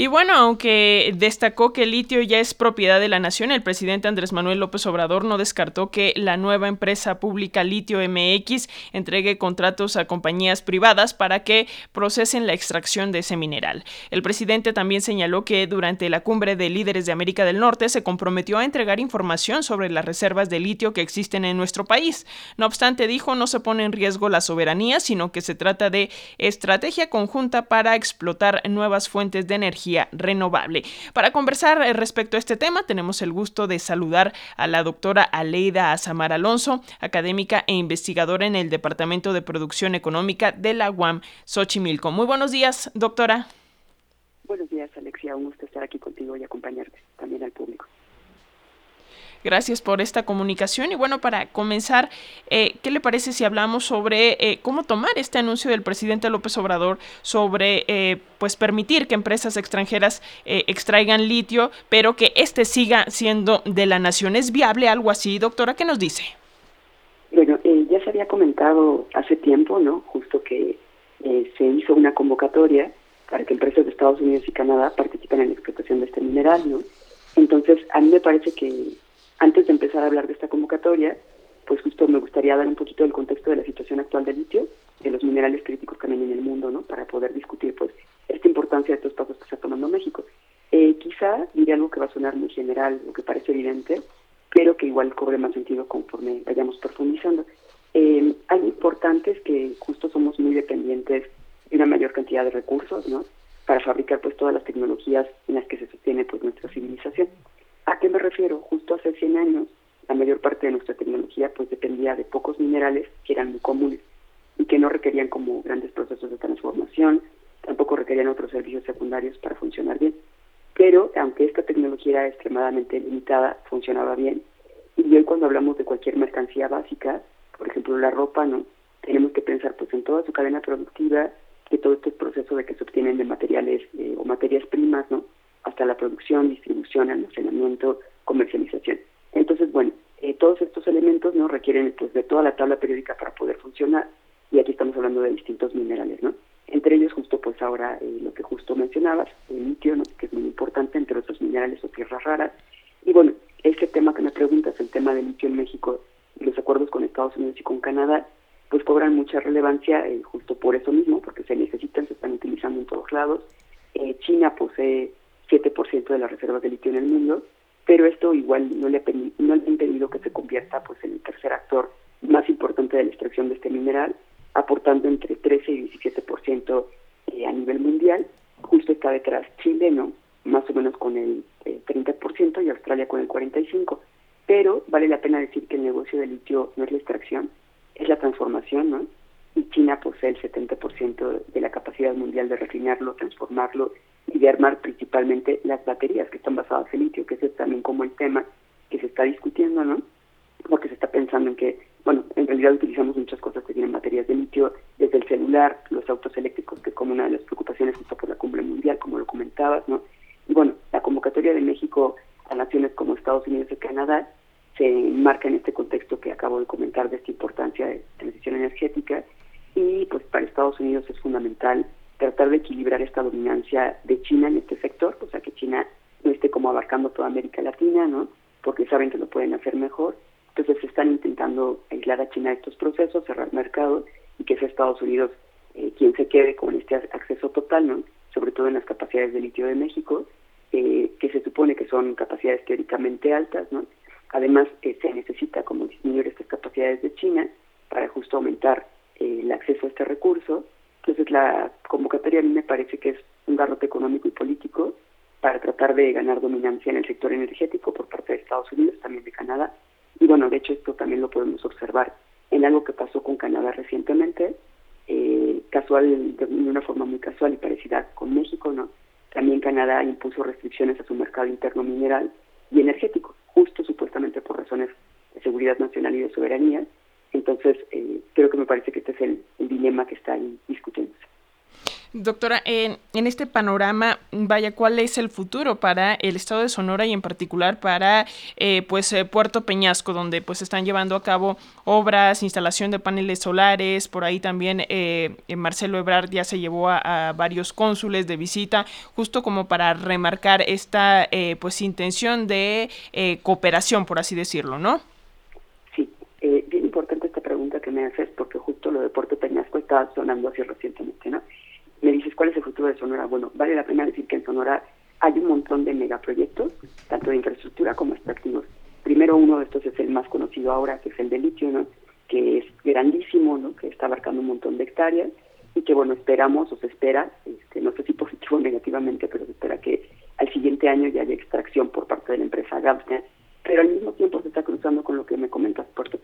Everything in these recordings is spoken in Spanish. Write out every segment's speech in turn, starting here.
Y bueno, aunque destacó que el litio ya es propiedad de la nación, el presidente Andrés Manuel López Obrador no descartó que la nueva empresa pública Litio MX entregue contratos a compañías privadas para que procesen la extracción de ese mineral. El presidente también señaló que durante la cumbre de líderes de América del Norte se comprometió a entregar información sobre las reservas de litio que existen en nuestro país. No obstante, dijo, no se pone en riesgo la soberanía, sino que se trata de estrategia conjunta para explotar nuevas fuentes de energía renovable. Para conversar eh, respecto a este tema, tenemos el gusto de saludar a la doctora Aleida Azamar Alonso, académica e investigadora en el Departamento de Producción Económica de la UAM Xochimilco. Muy buenos días, doctora. Buenos días, Alexia. Un gusto estar aquí contigo y acompañarte también al público. Gracias por esta comunicación. Y bueno, para comenzar, eh, ¿qué le parece si hablamos sobre eh, cómo tomar este anuncio del presidente López Obrador sobre eh, pues permitir que empresas extranjeras extraigan litio, pero que este siga siendo de la nación? ¿Es viable algo así, doctora? ¿Qué nos dice? Bueno, ya se había comentado hace tiempo, ¿no? Justo que se hizo una convocatoria para que empresas de Estados Unidos y Canadá participen en la explotación de este mineral, ¿no? Entonces, a mí me parece que antes de empezar a hablar de esta convocatoria, pues justo me gustaría dar un poquito del contexto de la situación actual del litio, de los minerales críticos que hay en el mundo, ¿no? Para poder discutir, pues, esta importancia de estos pasos que está tomando México. Eh, quizá diré algo que va a sonar muy general, o que parece evidente, pero que igual cobre más sentido conforme vayamos profundizando. Eh, algo importante que justo somos muy dependientes de una mayor cantidad de recursos, ¿no? Para fabricar, pues, todas las tecnologías en las que se sostiene, pues, nuestra civilización. ¿A qué me refiero? Justo hace 100 años, la mayor parte de nuestra tecnología pues dependía de pocos minerales que eran muy comunes y que no requerían como grandes procesos de transformación, tampoco requerían otros servicios secundarios para funcionar bien. Pero aunque esta tecnología era extremadamente limitada, funcionaba bien. Y hoy cuando hablamos de cualquier mercancía básica, por ejemplo la ropa, ¿no? Tenemos que pensar pues en toda su cadena productiva, que todo este proceso de que se obtienen de materiales eh, o materias primas, ¿no? Hasta la producción, distribución, almacenamiento, comercialización. Entonces, bueno, eh, todos estos elementos no requieren pues de toda la tabla periódica para poder funcionar y aquí estamos hablando de distintos minerales, ¿no? Entre ellos justo pues ahora eh, lo que justo mencionabas, el litio, ¿no? que es muy importante, entre otros minerales o tierras raras. Y bueno, este tema que me preguntas, el tema del litio en México los acuerdos con Estados Unidos y con Canadá, pues cobran mucha relevancia eh, justo por eso mismo, porque se necesitan, se están utilizando en todos lados. China posee 7% de las reservas de litio en el mundo, pero esto igual no le, no ha impedido que se convierta pues en el tercer actor más importante de la extracción de este mineral, aportando entre 13 y 17% eh, a nivel mundial. Justo está detrás Chile, ¿no? Más o menos con el 30% y Australia con el 45%. Pero vale la pena decir que el negocio de litio no es la extracción, es la transformación, ¿no? Y China posee el 70% de la capacidad mundial de refinarlo, transformarlo y de armar principalmente las baterías que están basadas en litio, que es también como el tema que se está discutiendo, ¿no? Porque se está pensando en que, bueno, en realidad utilizamos muchas cosas que tienen baterías de litio, desde el celular, los autos eléctricos, que como una de las preocupaciones justo por la cumbre mundial, como lo comentabas, ¿no? Y bueno, la convocatoria de México a naciones como Estados Unidos y Canadá se marca en este contexto que acabo de comentar de esta importancia de transición energética y pues para Estados Unidos es fundamental tratar de equilibrar esta dominancia de China en este sector, o sea que China no esté como abarcando toda América Latina, ¿no? Porque saben que lo pueden hacer mejor. Entonces están intentando aislar a China de estos procesos, cerrar mercados y que sea Estados Unidos eh, quien se quede con este acceso total, ¿no? Sobre todo en las capacidades de litio de México, eh, que se supone que son capacidades teóricamente altas, ¿no? Además, eh, se necesita como disminuir estas capacidades de China para justo aumentar el acceso a este recurso entonces la convocatoria a mí me parece que es un garrote económico y político para tratar de ganar dominancia en el sector energético por parte de Estados Unidos, también de Canadá. Y bueno, de hecho esto también lo podemos observar en algo que pasó con Canadá recientemente, eh, casual, de una forma muy casual y parecida con México, ¿no? También Canadá impuso restricciones a su mercado interno mineral y energético, justo supuestamente por razones de seguridad nacional y de soberanía, entonces, eh, creo que me parece que este es el, dilema que está ahí discutiéndose. Doctora, en, este panorama, vaya, ¿cuál es el futuro para el estado de Sonora y en particular para eh, pues eh, Puerto Peñasco, donde pues están llevando a cabo obras, instalación de paneles solares, por ahí también eh, Marcelo Ebrard ya se llevó a, varios cónsules de visita, justo como para remarcar esta pues intención de cooperación, por así decirlo, ¿no? Sí, bien importante esta pregunta que me haces, porque justo lo de Puerto Peñasco está sonando así recientemente, ¿no? me dices cuál es el futuro de Sonora. Bueno, vale la pena decir que en Sonora hay un montón de megaproyectos, tanto de infraestructura como extractivos. Primero uno de estos es el más conocido ahora, que es el de litio, ¿no? que es grandísimo, ¿no? que está abarcando un montón de hectáreas y que, bueno, esperamos o se espera, este, no sé si positivo o negativamente, pero se espera que al siguiente año ya haya extracción por parte de la empresa Gaussian, pero al mismo tiempo se está cruzando con lo que me comentas, Puerto.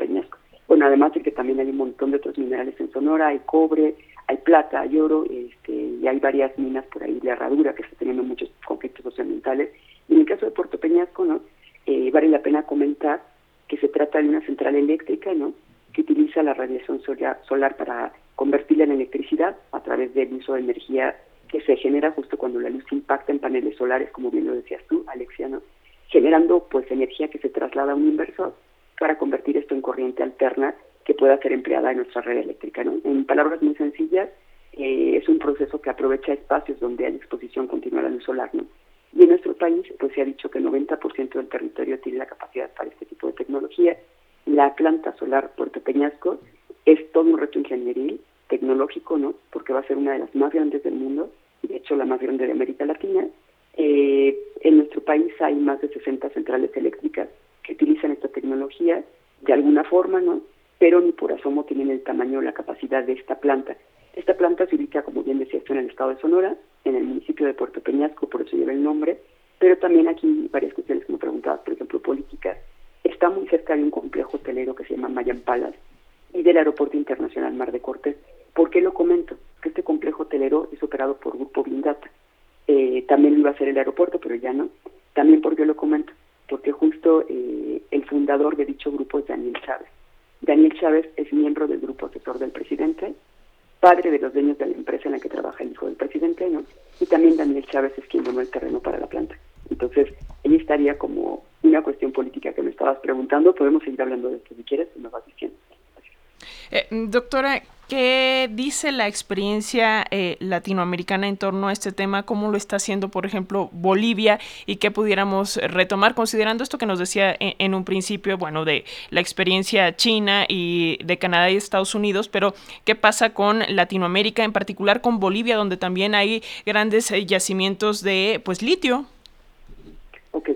Además de que también hay un montón de otros minerales en Sonora, hay cobre, hay plata, hay oro, este, y hay varias minas por ahí de herradura que están teniendo muchos conflictos socioambientales. Y en el caso de Puerto Peñasco, ¿no? Eh, vale la pena comentar que se trata de una central eléctrica, ¿no? que utiliza la radiación solar, para convertirla en electricidad a través del uso de energía que se genera justo cuando la luz impacta en paneles solares, como bien lo decías tú, Alexia, ¿no? generando pues energía que se traslada a un inversor para convertir esto en corriente alterna que pueda ser empleada en nuestra red eléctrica. ¿no? En palabras muy sencillas, eh, es un proceso que aprovecha espacios donde hay exposición continua a la luz solar. ¿no? Y en nuestro país, pues se ha dicho que el 90% del territorio tiene la capacidad para este tipo de tecnología. La planta solar Puerto Peñasco es todo un reto ingenieril, tecnológico, ¿no? Porque va a ser una de las más grandes del mundo, de hecho la más grande de América Latina. Eh, en nuestro país hay más de 60 centrales eléctricas que utilizan esta tecnología de alguna forma, ¿no? pero ni por asomo tienen el tamaño o la capacidad de esta planta. Esta planta se ubica, como bien decía, en el estado de Sonora, en el municipio de Puerto Peñasco, por eso lleva el nombre, pero también aquí varias cuestiones me preguntabas, por ejemplo, políticas. Está muy cerca de un complejo hotelero que se llama Mayan Palace y del Aeropuerto Internacional Mar de Cortés. ¿Por qué lo comento? Que este complejo hotelero es operado por Grupo Vindata. Eh, también lo iba a hacer el aeropuerto, pero ya no. También porque lo comento, porque justo eh, el fundador de dicho grupo es Daniel Chávez. Daniel Chávez es miembro del grupo asesor del presidente, padre de los dueños de la empresa en la que trabaja el hijo del presidente, ¿no? Y también Daniel Chávez es quien donó el terreno para la planta. Entonces, ahí estaría como una cuestión política que me estabas preguntando. Podemos seguir hablando de esto si quieres, me vas diciendo. Eh, doctora, ¿qué dice la experiencia eh, latinoamericana en torno a este tema? ¿Cómo lo está haciendo, por ejemplo, Bolivia? ¿Y qué pudiéramos retomar, considerando esto que nos decía en, un principio, bueno, de la experiencia china y de Canadá y Estados Unidos, pero qué pasa con Latinoamérica, en particular con Bolivia, donde también hay grandes eh, yacimientos de, pues, litio? Ok,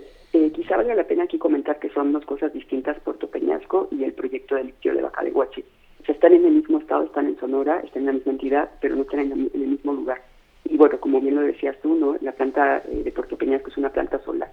quizá valga la pena aquí comentar que son dos cosas distintas, Puerto Peñasco y el proyecto de litio de Están en el mismo estado, están en Sonora, están en la misma entidad, pero no están en, el mismo lugar. Y bueno, como bien lo decías tú, ¿no? la planta eh, de Puerto Peñasco es una planta solar.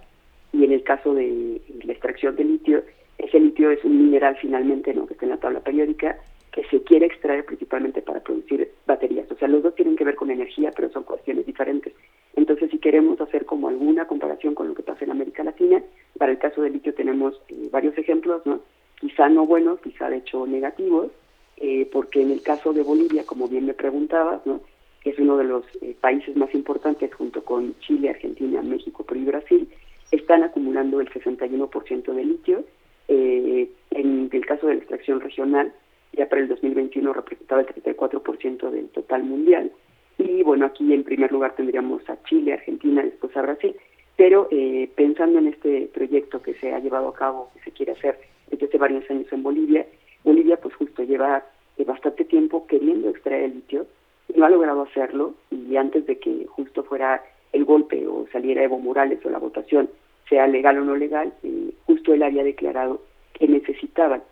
Y en el caso de la extracción de litio, ese litio es un mineral finalmente que está en la tabla periódica que se quiere extraer principalmente para producir baterías. O sea, los dos tienen que ver con energía, pero son cuestiones diferentes. Entonces, si queremos hacer como alguna comparación con lo que pasa en América Latina, para el caso del litio tenemos eh, varios ejemplos, ¿no? Quizá no buenos, quizá de hecho negativos, eh, porque en el caso de Bolivia, como bien me preguntabas, ¿no? es uno de los eh, países más importantes junto con Chile, Argentina, México, Perú y Brasil, están acumulando el 61% de litio. Eh, en el caso de la extracción regional, ya para el 2021 representaba el 34% del total mundial. Y bueno, aquí en primer lugar tendríamos a Chile, Argentina, después a Brasil. Pero pensando en este proyecto que se ha llevado a cabo, que se quiere hacer desde hace varios años en Bolivia, Bolivia pues justo lleva eh, bastante tiempo queriendo extraer el litio y no ha logrado hacerlo y antes de que justo fuera el golpe o saliera Evo Morales o la votación, sea legal o no legal, eh, justo él había declarado que necesitaban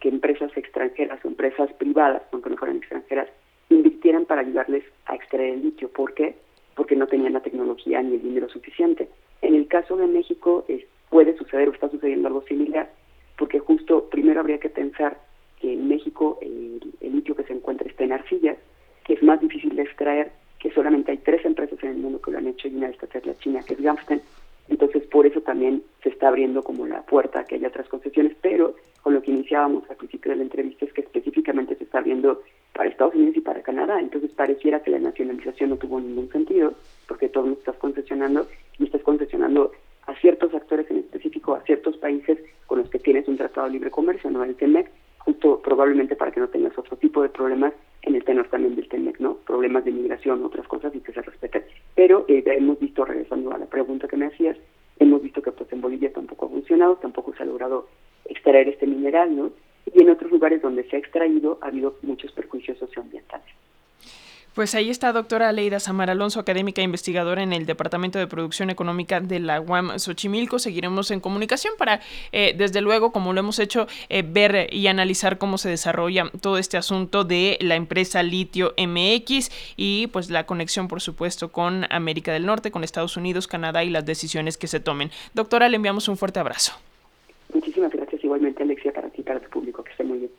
que empresas extranjeras o empresas privadas, aunque no fueran extranjeras, invirtieran para ayudarles a extraer el litio. ¿Por qué? Porque no tenían la tecnología ni el dinero suficiente. En el caso de México puede suceder o está sucediendo algo similar, porque justo primero habría que pensar que en México el, litio que se encuentra está en que es más difícil de extraer, que solamente hay tres empresas en el mundo que lo han hecho y una de estas es la China, que es Gamsten. Entonces, por eso también se está abriendo como la puerta a que haya otras concesiones, pero con lo que iniciábamos al principio de la entrevista es que específicamente se está abriendo para Estados Unidos y para Canadá. Entonces pareciera que la nacionalización no tuvo ningún sentido, porque todo lo estás concesionando y estás concesionando a ciertos actores en específico, a ciertos países con los que tienes un tratado de libre comercio, ¿no? El TEMEC, justo probablemente para que no tengas otro tipo de problemas tenor también del TEMEC, ¿no? Problemas de migración, otras cosas y que se respeten. Pero eh, hemos visto, regresando a la pregunta que me hacías, hemos visto que pues en Bolivia tampoco ha funcionado, tampoco se ha logrado extraer este mineral, ¿no? Y en otros lugares donde se ha extraído ha habido muchos perjuicios socioambientales. Pues ahí está doctora Leida Samar Alonso, académica e investigadora en el Departamento de Producción Económica de la UAM Xochimilco. Seguiremos en comunicación para, eh, desde luego, como lo hemos hecho, eh, ver y analizar cómo se desarrolla todo este asunto de la empresa Litio MX y pues la conexión, por supuesto, con América del Norte, con Estados Unidos, Canadá y las decisiones que se tomen. Doctora, le enviamos un fuerte abrazo. Muchísimas gracias igualmente, Alexia, para ti para tu público. Que esté muy bien.